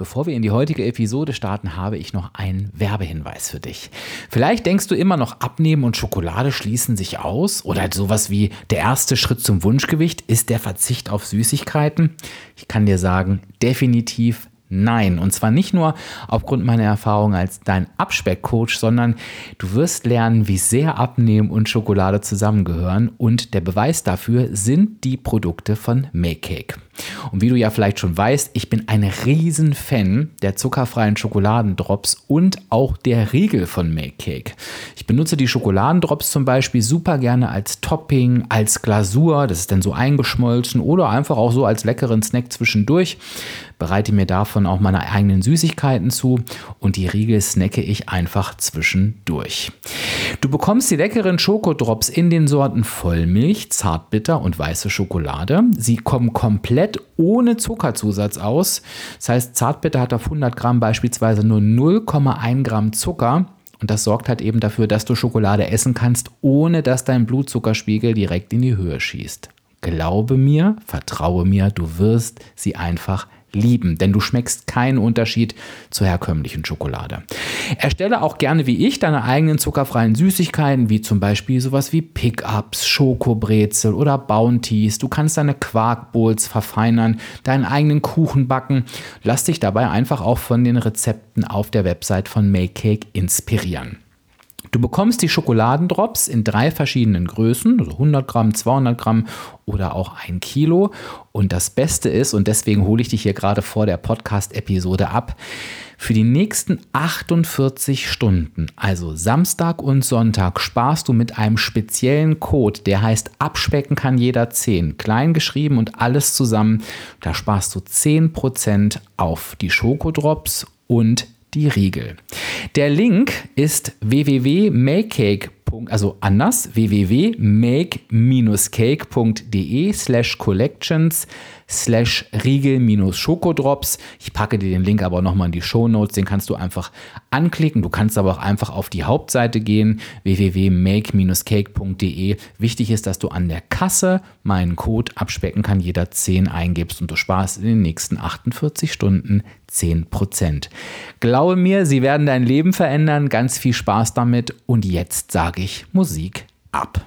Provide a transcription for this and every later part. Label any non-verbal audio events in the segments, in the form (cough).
Bevor wir in die heutige Episode starten, habe ich noch einen Werbehinweis für dich. Vielleicht denkst du immer noch, Abnehmen und Schokolade schließen sich aus oder sowas wie der erste Schritt zum Wunschgewicht ist der Verzicht auf Süßigkeiten. Ich kann dir sagen, definitiv Nein, und zwar nicht nur aufgrund meiner Erfahrung als dein Abspeckcoach, sondern du wirst lernen, wie sehr Abnehmen und Schokolade zusammengehören und der Beweis dafür sind die Produkte von Make Cake. Und wie du ja vielleicht schon weißt, ich bin ein Riesenfan der zuckerfreien Schokoladendrops und auch der Riegel von Make Cake. Ich benutze die Schokoladendrops zum Beispiel super gerne als Topping, als Glasur, das ist dann so eingeschmolzen oder einfach auch so als leckeren Snack zwischendurch bereite mir davon auch meine eigenen Süßigkeiten zu und die Riegel snacke ich einfach zwischendurch. Du bekommst die leckeren Schokodrops in den Sorten Vollmilch, Zartbitter und weiße Schokolade. Sie kommen komplett ohne Zuckerzusatz aus. Das heißt, Zartbitter hat auf 100 Gramm beispielsweise nur 0,1 Gramm Zucker. Und das sorgt halt eben dafür, dass du Schokolade essen kannst, ohne dass dein Blutzuckerspiegel direkt in die Höhe schießt. Glaube mir, vertraue mir, du wirst sie einfach lieben, denn du schmeckst keinen Unterschied zur herkömmlichen Schokolade. Erstelle auch gerne wie ich deine eigenen zuckerfreien Süßigkeiten, wie zum Beispiel sowas wie Pickups, Schokobrezel oder Bounties. Du kannst deine Quarkbowls verfeinern, deinen eigenen Kuchen backen. Lass dich dabei einfach auch von den Rezepten auf der Website von Make Cake inspirieren. Du bekommst die Schokoladendrops in drei verschiedenen Größen, also 100 Gramm, 200 Gramm oder auch ein Kilo. Und das Beste ist, und deswegen hole ich dich hier gerade vor der Podcast-Episode ab, für die nächsten 48 Stunden, also Samstag und Sonntag, sparst du mit einem speziellen Code, der heißt Abspecken kann jeder 10, klein geschrieben und alles zusammen. Da sparst du 10% auf die Schokodrops und die Riegel. Der Link ist www.makecake.com also anders, www.make-cake.de slash collections slash Riegel-Schokodrops. Ich packe dir den Link aber nochmal in die Show Notes, den kannst du einfach anklicken. Du kannst aber auch einfach auf die Hauptseite gehen, www.make-cake.de. Wichtig ist, dass du an der Kasse meinen Code abspecken kann, jeder 10 eingibst und du sparst in den nächsten 48 Stunden 10%. Glaube mir, sie werden dein Leben verändern. Ganz viel Spaß damit und jetzt sage ich Musik ab.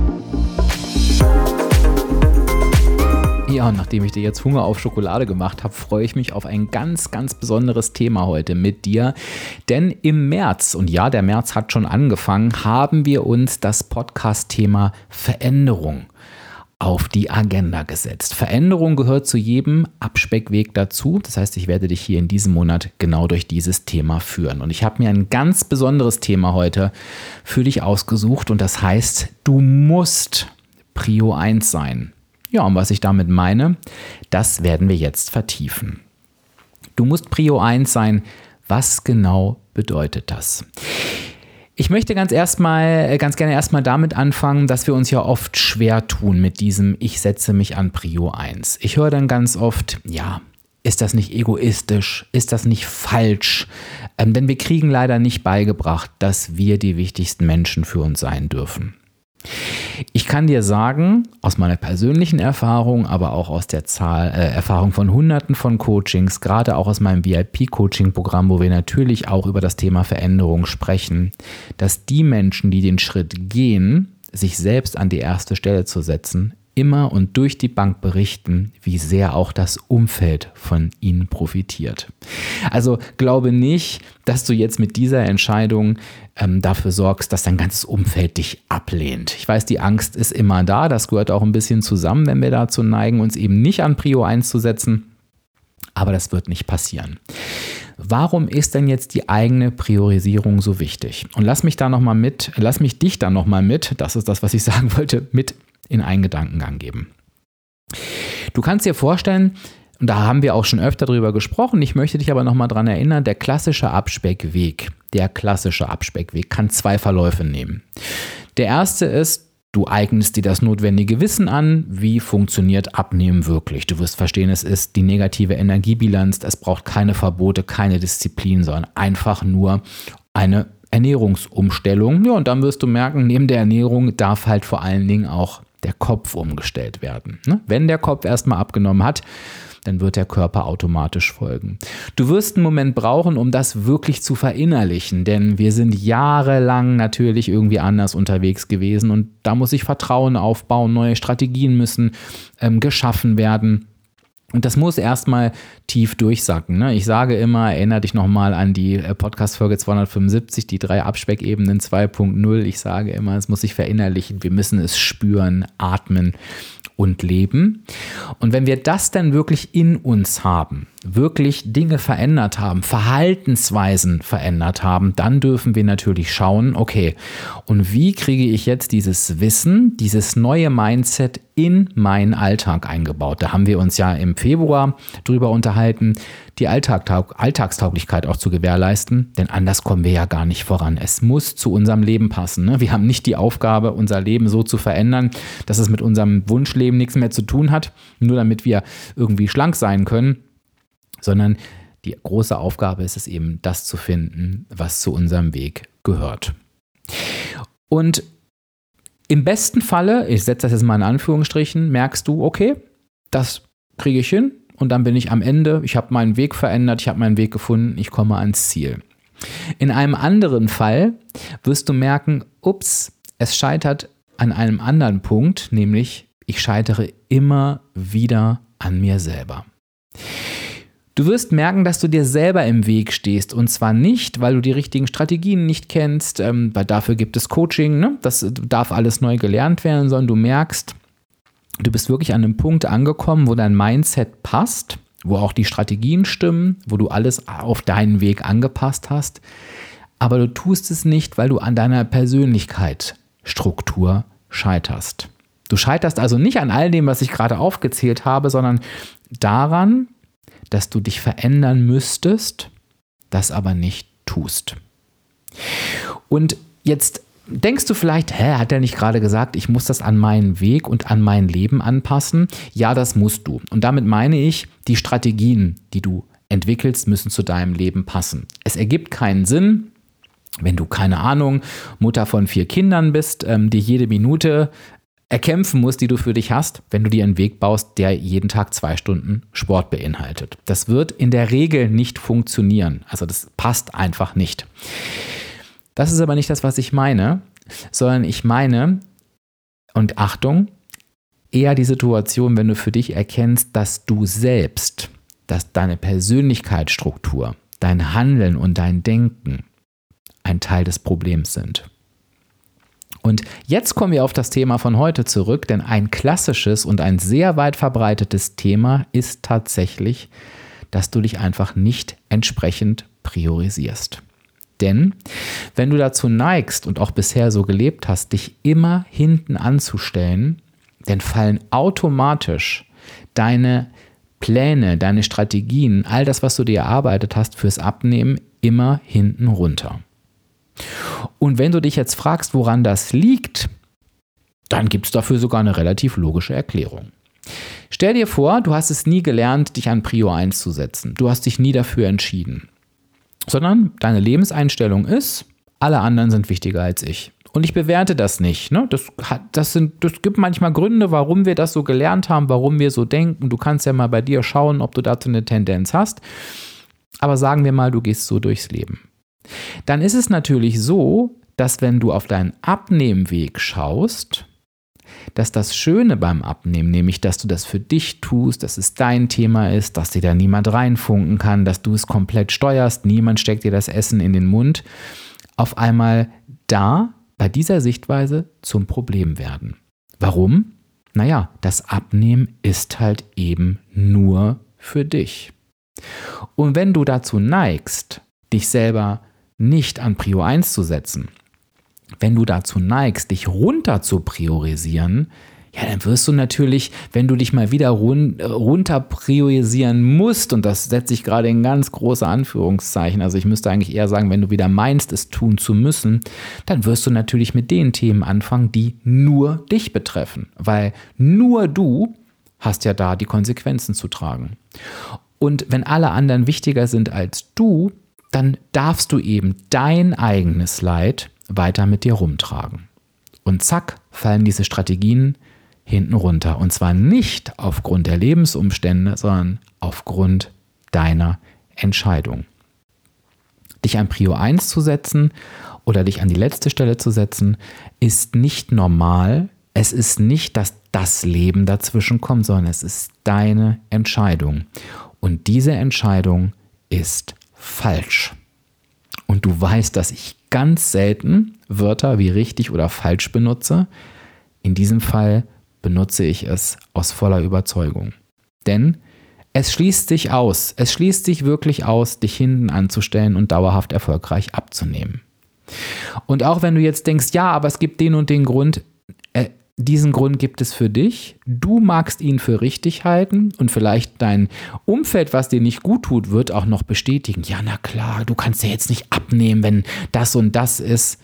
Ja, und nachdem ich dir jetzt Hunger auf Schokolade gemacht habe, freue ich mich auf ein ganz, ganz besonderes Thema heute mit dir. Denn im März, und ja, der März hat schon angefangen, haben wir uns das Podcast-Thema Veränderung auf die Agenda gesetzt. Veränderung gehört zu jedem Abspeckweg dazu. Das heißt, ich werde dich hier in diesem Monat genau durch dieses Thema führen. Und ich habe mir ein ganz besonderes Thema heute für dich ausgesucht und das heißt, du musst Prio 1 sein. Ja, und was ich damit meine, das werden wir jetzt vertiefen. Du musst Prio 1 sein. Was genau bedeutet das? Ich möchte ganz erstmal, äh, ganz gerne erstmal damit anfangen, dass wir uns ja oft schwer tun mit diesem Ich setze mich an Prio 1. Ich höre dann ganz oft, ja, ist das nicht egoistisch? Ist das nicht falsch? Ähm, denn wir kriegen leider nicht beigebracht, dass wir die wichtigsten Menschen für uns sein dürfen. Ich kann dir sagen, aus meiner persönlichen Erfahrung, aber auch aus der Zahl, äh, Erfahrung von Hunderten von Coachings, gerade auch aus meinem VIP-Coaching-Programm, wo wir natürlich auch über das Thema Veränderung sprechen, dass die Menschen, die den Schritt gehen, sich selbst an die erste Stelle zu setzen, immer und durch die Bank berichten, wie sehr auch das Umfeld von ihnen profitiert. Also glaube nicht, dass du jetzt mit dieser Entscheidung ähm, dafür sorgst, dass dein ganzes Umfeld dich ablehnt. Ich weiß, die Angst ist immer da, das gehört auch ein bisschen zusammen, wenn wir dazu neigen, uns eben nicht an Prio 1 zu setzen, aber das wird nicht passieren. Warum ist denn jetzt die eigene Priorisierung so wichtig? Und lass mich da noch mal mit, lass mich dich da noch mal mit, das ist das, was ich (laughs) sagen wollte, mit in einen Gedankengang geben. Du kannst dir vorstellen, und da haben wir auch schon öfter drüber gesprochen, ich möchte dich aber nochmal dran erinnern, der klassische Abspeckweg, der klassische Abspeckweg kann zwei Verläufe nehmen. Der erste ist, Du eignest dir das notwendige Wissen an, wie funktioniert Abnehmen wirklich. Du wirst verstehen, es ist die negative Energiebilanz, es braucht keine Verbote, keine Disziplin, sondern einfach nur eine Ernährungsumstellung. Ja, und dann wirst du merken, neben der Ernährung darf halt vor allen Dingen auch der Kopf umgestellt werden. Ne? Wenn der Kopf erstmal abgenommen hat, dann wird der Körper automatisch folgen. Du wirst einen Moment brauchen, um das wirklich zu verinnerlichen, denn wir sind jahrelang natürlich irgendwie anders unterwegs gewesen und da muss ich Vertrauen aufbauen, neue Strategien müssen ähm, geschaffen werden. Und das muss erstmal tief durchsacken. Ne? Ich sage immer, erinnere dich nochmal an die äh, Podcast-Folge 275, die drei Abspeckebenen 2.0. Ich sage immer, es muss sich verinnerlichen. Wir müssen es spüren, atmen und leben. Und wenn wir das dann wirklich in uns haben, wirklich Dinge verändert haben, Verhaltensweisen verändert haben, dann dürfen wir natürlich schauen, okay, und wie kriege ich jetzt dieses Wissen, dieses neue Mindset in meinen Alltag eingebaut? Da haben wir uns ja im Februar drüber unterhalten, die Alltagtaug Alltagstauglichkeit auch zu gewährleisten, denn anders kommen wir ja gar nicht voran. Es muss zu unserem Leben passen. Ne? Wir haben nicht die Aufgabe, unser Leben so zu verändern, dass es mit unserem Wunschleben nichts mehr zu tun hat, nur damit wir irgendwie schlank sein können sondern die große Aufgabe ist es eben, das zu finden, was zu unserem Weg gehört. Und im besten Falle, ich setze das jetzt mal in Anführungsstrichen, merkst du, okay, das kriege ich hin und dann bin ich am Ende, ich habe meinen Weg verändert, ich habe meinen Weg gefunden, ich komme ans Ziel. In einem anderen Fall wirst du merken, ups, es scheitert an einem anderen Punkt, nämlich ich scheitere immer wieder an mir selber. Du wirst merken, dass du dir selber im Weg stehst. Und zwar nicht, weil du die richtigen Strategien nicht kennst, ähm, weil dafür gibt es Coaching, ne? das darf alles neu gelernt werden, sondern du merkst, du bist wirklich an einem Punkt angekommen, wo dein Mindset passt, wo auch die Strategien stimmen, wo du alles auf deinen Weg angepasst hast. Aber du tust es nicht, weil du an deiner Persönlichkeitsstruktur scheiterst. Du scheiterst also nicht an all dem, was ich gerade aufgezählt habe, sondern daran, dass du dich verändern müsstest, das aber nicht tust. Und jetzt denkst du vielleicht, hä, hat er nicht gerade gesagt, ich muss das an meinen Weg und an mein Leben anpassen? Ja, das musst du. Und damit meine ich, die Strategien, die du entwickelst, müssen zu deinem Leben passen. Es ergibt keinen Sinn, wenn du keine Ahnung, Mutter von vier Kindern bist, ähm, dir jede Minute erkämpfen musst, die du für dich hast, wenn du dir einen Weg baust, der jeden Tag zwei Stunden Sport beinhaltet. Das wird in der Regel nicht funktionieren. Also das passt einfach nicht. Das ist aber nicht das, was ich meine, sondern ich meine, und Achtung, eher die Situation, wenn du für dich erkennst, dass du selbst, dass deine Persönlichkeitsstruktur, dein Handeln und dein Denken ein Teil des Problems sind. Und jetzt kommen wir auf das Thema von heute zurück, denn ein klassisches und ein sehr weit verbreitetes Thema ist tatsächlich, dass du dich einfach nicht entsprechend priorisierst. Denn wenn du dazu neigst und auch bisher so gelebt hast, dich immer hinten anzustellen, dann fallen automatisch deine Pläne, deine Strategien, all das, was du dir erarbeitet hast fürs Abnehmen, immer hinten runter. Und wenn du dich jetzt fragst, woran das liegt, dann gibt es dafür sogar eine relativ logische Erklärung. Stell dir vor, du hast es nie gelernt, dich an Prio 1 zu setzen. Du hast dich nie dafür entschieden. Sondern deine Lebenseinstellung ist, alle anderen sind wichtiger als ich. Und ich bewerte das nicht. Ne? Das, hat, das, sind, das gibt manchmal Gründe, warum wir das so gelernt haben, warum wir so denken. Du kannst ja mal bei dir schauen, ob du dazu eine Tendenz hast. Aber sagen wir mal, du gehst so durchs Leben dann ist es natürlich so, dass wenn du auf deinen Abnehmweg schaust, dass das Schöne beim Abnehmen, nämlich dass du das für dich tust, dass es dein Thema ist, dass dir da niemand reinfunken kann, dass du es komplett steuerst, niemand steckt dir das Essen in den Mund, auf einmal da bei dieser Sichtweise zum Problem werden. Warum? Naja, das Abnehmen ist halt eben nur für dich. Und wenn du dazu neigst, dich selber nicht an Prio 1 zu setzen, wenn du dazu neigst, dich runter zu priorisieren, ja, dann wirst du natürlich, wenn du dich mal wieder run runter priorisieren musst, und das setze ich gerade in ganz große Anführungszeichen, also ich müsste eigentlich eher sagen, wenn du wieder meinst, es tun zu müssen, dann wirst du natürlich mit den Themen anfangen, die nur dich betreffen, weil nur du hast ja da die Konsequenzen zu tragen. Und wenn alle anderen wichtiger sind als du, dann darfst du eben dein eigenes Leid weiter mit dir rumtragen. Und zack, fallen diese Strategien hinten runter. Und zwar nicht aufgrund der Lebensumstände, sondern aufgrund deiner Entscheidung. Dich an Prio 1 zu setzen oder dich an die letzte Stelle zu setzen, ist nicht normal. Es ist nicht, dass das Leben dazwischen kommt, sondern es ist deine Entscheidung. Und diese Entscheidung ist falsch. Und du weißt, dass ich ganz selten Wörter wie richtig oder falsch benutze. In diesem Fall benutze ich es aus voller Überzeugung. Denn es schließt sich aus, es schließt sich wirklich aus, dich hinten anzustellen und dauerhaft erfolgreich abzunehmen. Und auch wenn du jetzt denkst, ja, aber es gibt den und den Grund, äh, diesen Grund gibt es für dich. Du magst ihn für richtig halten und vielleicht dein Umfeld, was dir nicht gut tut, wird auch noch bestätigen. Ja, na klar, du kannst ja jetzt nicht abnehmen, wenn das und das ist.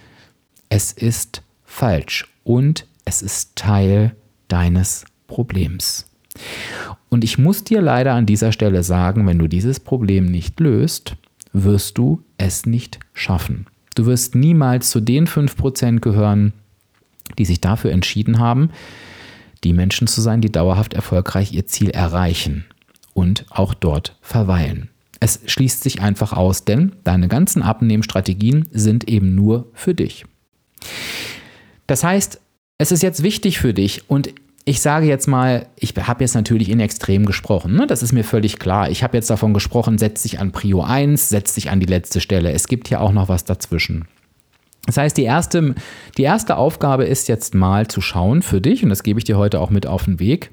Es ist falsch und es ist Teil deines Problems. Und ich muss dir leider an dieser Stelle sagen, wenn du dieses Problem nicht löst, wirst du es nicht schaffen. Du wirst niemals zu den 5% gehören, die sich dafür entschieden haben, die Menschen zu sein, die dauerhaft erfolgreich ihr Ziel erreichen und auch dort verweilen. Es schließt sich einfach aus, denn deine ganzen Abnehmstrategien sind eben nur für dich. Das heißt, es ist jetzt wichtig für dich und ich sage jetzt mal, ich habe jetzt natürlich in Extrem gesprochen, ne? das ist mir völlig klar. Ich habe jetzt davon gesprochen, setz dich an Prio 1, setz dich an die letzte Stelle. Es gibt ja auch noch was dazwischen. Das heißt, die erste, die erste Aufgabe ist jetzt mal zu schauen für dich, und das gebe ich dir heute auch mit auf den Weg,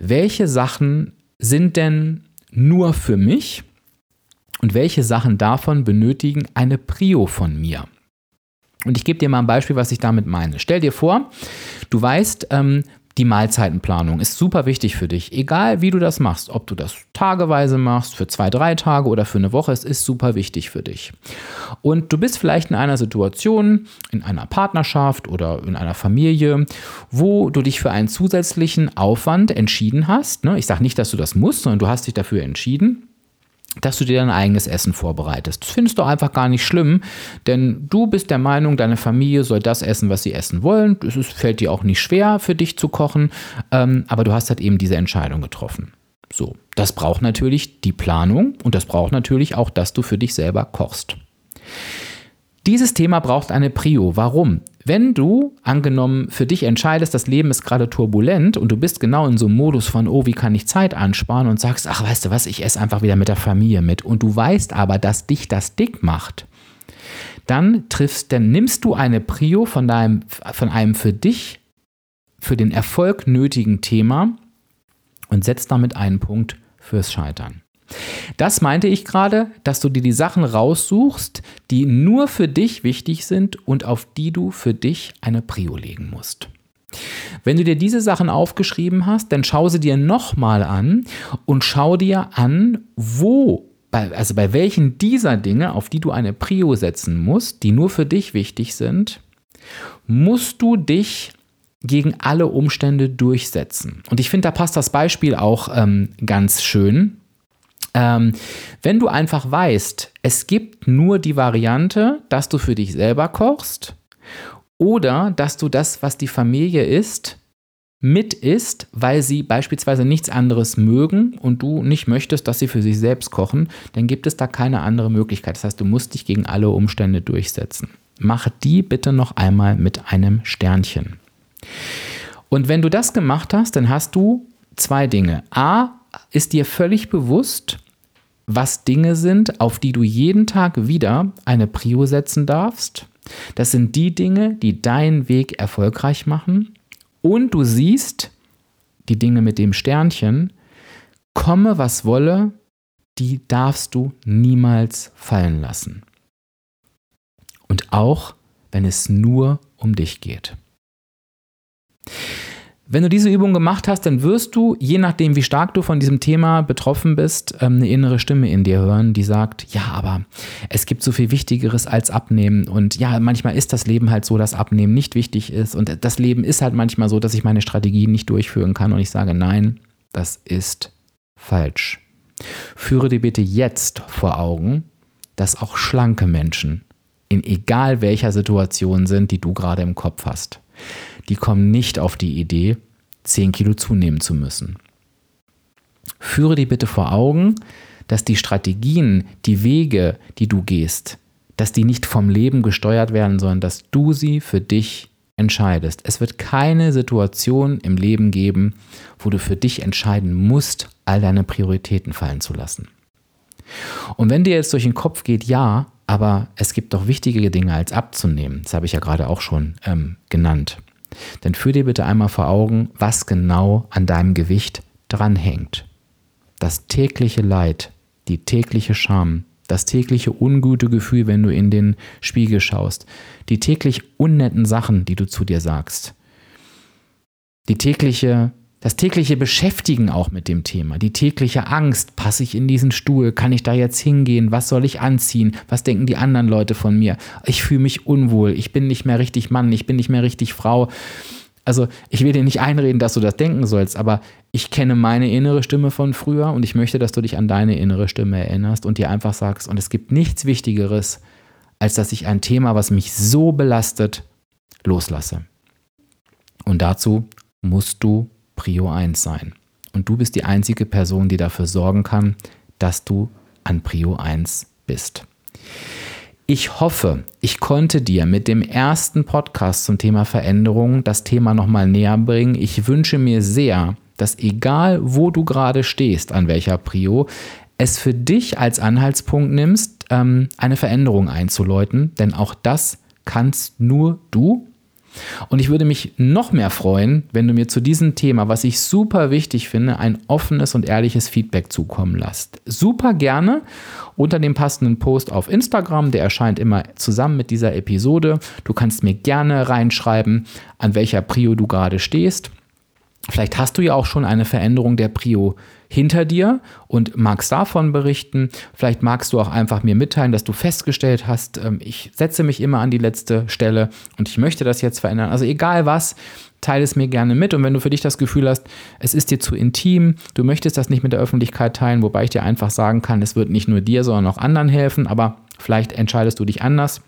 welche Sachen sind denn nur für mich und welche Sachen davon benötigen eine Prio von mir. Und ich gebe dir mal ein Beispiel, was ich damit meine. Stell dir vor, du weißt, ähm, die Mahlzeitenplanung ist super wichtig für dich. Egal wie du das machst, ob du das tageweise machst, für zwei, drei Tage oder für eine Woche, es ist super wichtig für dich. Und du bist vielleicht in einer Situation, in einer Partnerschaft oder in einer Familie, wo du dich für einen zusätzlichen Aufwand entschieden hast. Ne? Ich sage nicht, dass du das musst, sondern du hast dich dafür entschieden dass du dir dein eigenes Essen vorbereitest. Das findest du einfach gar nicht schlimm, denn du bist der Meinung, deine Familie soll das essen, was sie essen wollen. Es fällt dir auch nicht schwer, für dich zu kochen, ähm, aber du hast halt eben diese Entscheidung getroffen. So, das braucht natürlich die Planung und das braucht natürlich auch, dass du für dich selber kochst. Dieses Thema braucht eine Prio. Warum? Wenn du angenommen für dich entscheidest, das Leben ist gerade turbulent und du bist genau in so einem Modus von, oh, wie kann ich Zeit ansparen und sagst, ach, weißt du was, ich esse einfach wieder mit der Familie mit und du weißt aber, dass dich das dick macht, dann triffst, dann nimmst du eine Prio von deinem, von einem für dich, für den Erfolg nötigen Thema und setzt damit einen Punkt fürs Scheitern. Das meinte ich gerade, dass du dir die Sachen raussuchst, die nur für dich wichtig sind und auf die du für dich eine Prio legen musst. Wenn du dir diese Sachen aufgeschrieben hast, dann schau sie dir nochmal an und schau dir an, wo, also bei welchen dieser Dinge, auf die du eine Prio setzen musst, die nur für dich wichtig sind, musst du dich gegen alle Umstände durchsetzen. Und ich finde, da passt das Beispiel auch ähm, ganz schön. Ähm, wenn du einfach weißt, es gibt nur die Variante, dass du für dich selber kochst oder dass du das, was die Familie isst, mit isst, weil sie beispielsweise nichts anderes mögen und du nicht möchtest, dass sie für sich selbst kochen, dann gibt es da keine andere Möglichkeit. Das heißt, du musst dich gegen alle Umstände durchsetzen. Mach die bitte noch einmal mit einem Sternchen. Und wenn du das gemacht hast, dann hast du zwei Dinge. A, ist dir völlig bewusst, was Dinge sind, auf die du jeden Tag wieder eine Prio setzen darfst. Das sind die Dinge, die deinen Weg erfolgreich machen. Und du siehst die Dinge mit dem Sternchen, komme was wolle, die darfst du niemals fallen lassen. Und auch wenn es nur um dich geht. Wenn du diese Übung gemacht hast, dann wirst du, je nachdem, wie stark du von diesem Thema betroffen bist, ähm, eine innere Stimme in dir hören, die sagt, ja, aber es gibt so viel Wichtigeres als Abnehmen. Und ja, manchmal ist das Leben halt so, dass Abnehmen nicht wichtig ist. Und das Leben ist halt manchmal so, dass ich meine Strategien nicht durchführen kann. Und ich sage, nein, das ist falsch. Führe dir bitte jetzt vor Augen, dass auch schlanke Menschen in egal welcher Situation sind, die du gerade im Kopf hast die kommen nicht auf die Idee, 10 Kilo zunehmen zu müssen. Führe dir bitte vor Augen, dass die Strategien, die Wege, die du gehst, dass die nicht vom Leben gesteuert werden, sondern dass du sie für dich entscheidest. Es wird keine Situation im Leben geben, wo du für dich entscheiden musst, all deine Prioritäten fallen zu lassen. Und wenn dir jetzt durch den Kopf geht, ja, aber es gibt doch wichtige Dinge als abzunehmen, das habe ich ja gerade auch schon ähm, genannt, dann führ dir bitte einmal vor Augen, was genau an deinem Gewicht dranhängt. Das tägliche Leid, die tägliche Scham, das tägliche ungute Gefühl, wenn du in den Spiegel schaust, die täglich unnetten Sachen, die du zu dir sagst, die tägliche das tägliche Beschäftigen auch mit dem Thema, die tägliche Angst, passe ich in diesen Stuhl, kann ich da jetzt hingehen, was soll ich anziehen, was denken die anderen Leute von mir, ich fühle mich unwohl, ich bin nicht mehr richtig Mann, ich bin nicht mehr richtig Frau. Also ich will dir nicht einreden, dass du das denken sollst, aber ich kenne meine innere Stimme von früher und ich möchte, dass du dich an deine innere Stimme erinnerst und dir einfach sagst, und es gibt nichts Wichtigeres, als dass ich ein Thema, was mich so belastet, loslasse. Und dazu musst du Prio 1 sein. Und du bist die einzige Person, die dafür sorgen kann, dass du an Prio 1 bist. Ich hoffe, ich konnte dir mit dem ersten Podcast zum Thema Veränderung das Thema nochmal näher bringen. Ich wünsche mir sehr, dass egal wo du gerade stehst, an welcher Prio, es für dich als Anhaltspunkt nimmst, ähm, eine Veränderung einzuläuten, denn auch das kannst nur du und ich würde mich noch mehr freuen, wenn du mir zu diesem Thema, was ich super wichtig finde, ein offenes und ehrliches Feedback zukommen lässt. Super gerne unter dem passenden Post auf Instagram, der erscheint immer zusammen mit dieser Episode. Du kannst mir gerne reinschreiben, an welcher Prio du gerade stehst. Vielleicht hast du ja auch schon eine Veränderung der Prio hinter dir und magst davon berichten. Vielleicht magst du auch einfach mir mitteilen, dass du festgestellt hast, ähm, ich setze mich immer an die letzte Stelle und ich möchte das jetzt verändern. Also egal was, teile es mir gerne mit. Und wenn du für dich das Gefühl hast, es ist dir zu intim, du möchtest das nicht mit der Öffentlichkeit teilen, wobei ich dir einfach sagen kann, es wird nicht nur dir, sondern auch anderen helfen, aber vielleicht entscheidest du dich anders.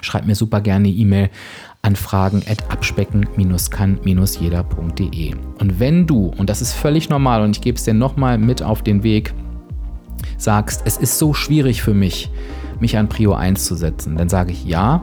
Schreib mir super gerne E-Mail an fragen at abspecken-kann-jeder.de. Und wenn du, und das ist völlig normal und ich gebe es dir nochmal mit auf den Weg, sagst, es ist so schwierig für mich, mich an Prio 1 zu setzen, dann sage ich ja,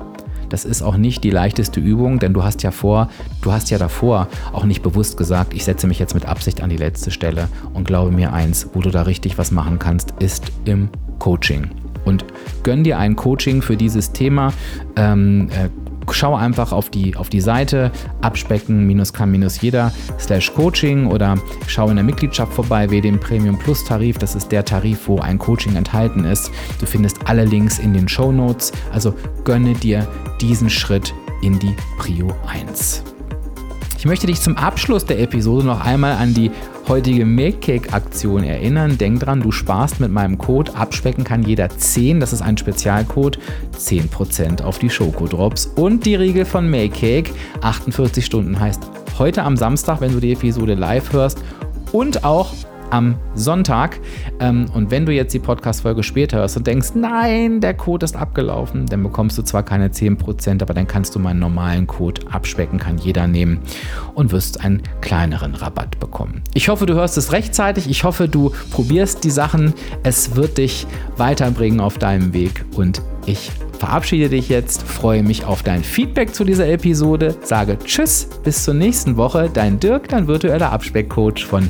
das ist auch nicht die leichteste Übung, denn du hast ja vor, du hast ja davor auch nicht bewusst gesagt, ich setze mich jetzt mit Absicht an die letzte Stelle und glaube mir eins, wo du da richtig was machen kannst, ist im Coaching. Und gönn dir ein Coaching für dieses Thema. Ähm, äh, schau einfach auf die, auf die Seite abspecken-kann-jeder slash Coaching oder schau in der Mitgliedschaft vorbei, wähle den Premium Plus Tarif. Das ist der Tarif, wo ein Coaching enthalten ist. Du findest alle Links in den Show Notes. Also gönne dir diesen Schritt in die Prio 1. Ich möchte dich zum Abschluss der Episode noch einmal an die heutige Milkcake-Aktion erinnern. Denk dran, du sparst mit meinem Code Abspecken kann jeder 10, das ist ein Spezialcode, 10% auf die Schokodrops und die Riegel von Milkcake. 48 Stunden heißt heute am Samstag, wenn du die Episode live hörst und auch am Sonntag. Ähm, und wenn du jetzt die Podcast-Folge später hörst und denkst, nein, der Code ist abgelaufen, dann bekommst du zwar keine 10%, aber dann kannst du meinen normalen Code abspecken, kann jeder nehmen und wirst einen kleineren Rabatt bekommen. Ich hoffe, du hörst es rechtzeitig. Ich hoffe, du probierst die Sachen. Es wird dich weiterbringen auf deinem Weg und ich verabschiede dich jetzt, freue mich auf dein Feedback zu dieser Episode, sage Tschüss, bis zur nächsten Woche. Dein Dirk, dein virtueller Abspeckcoach von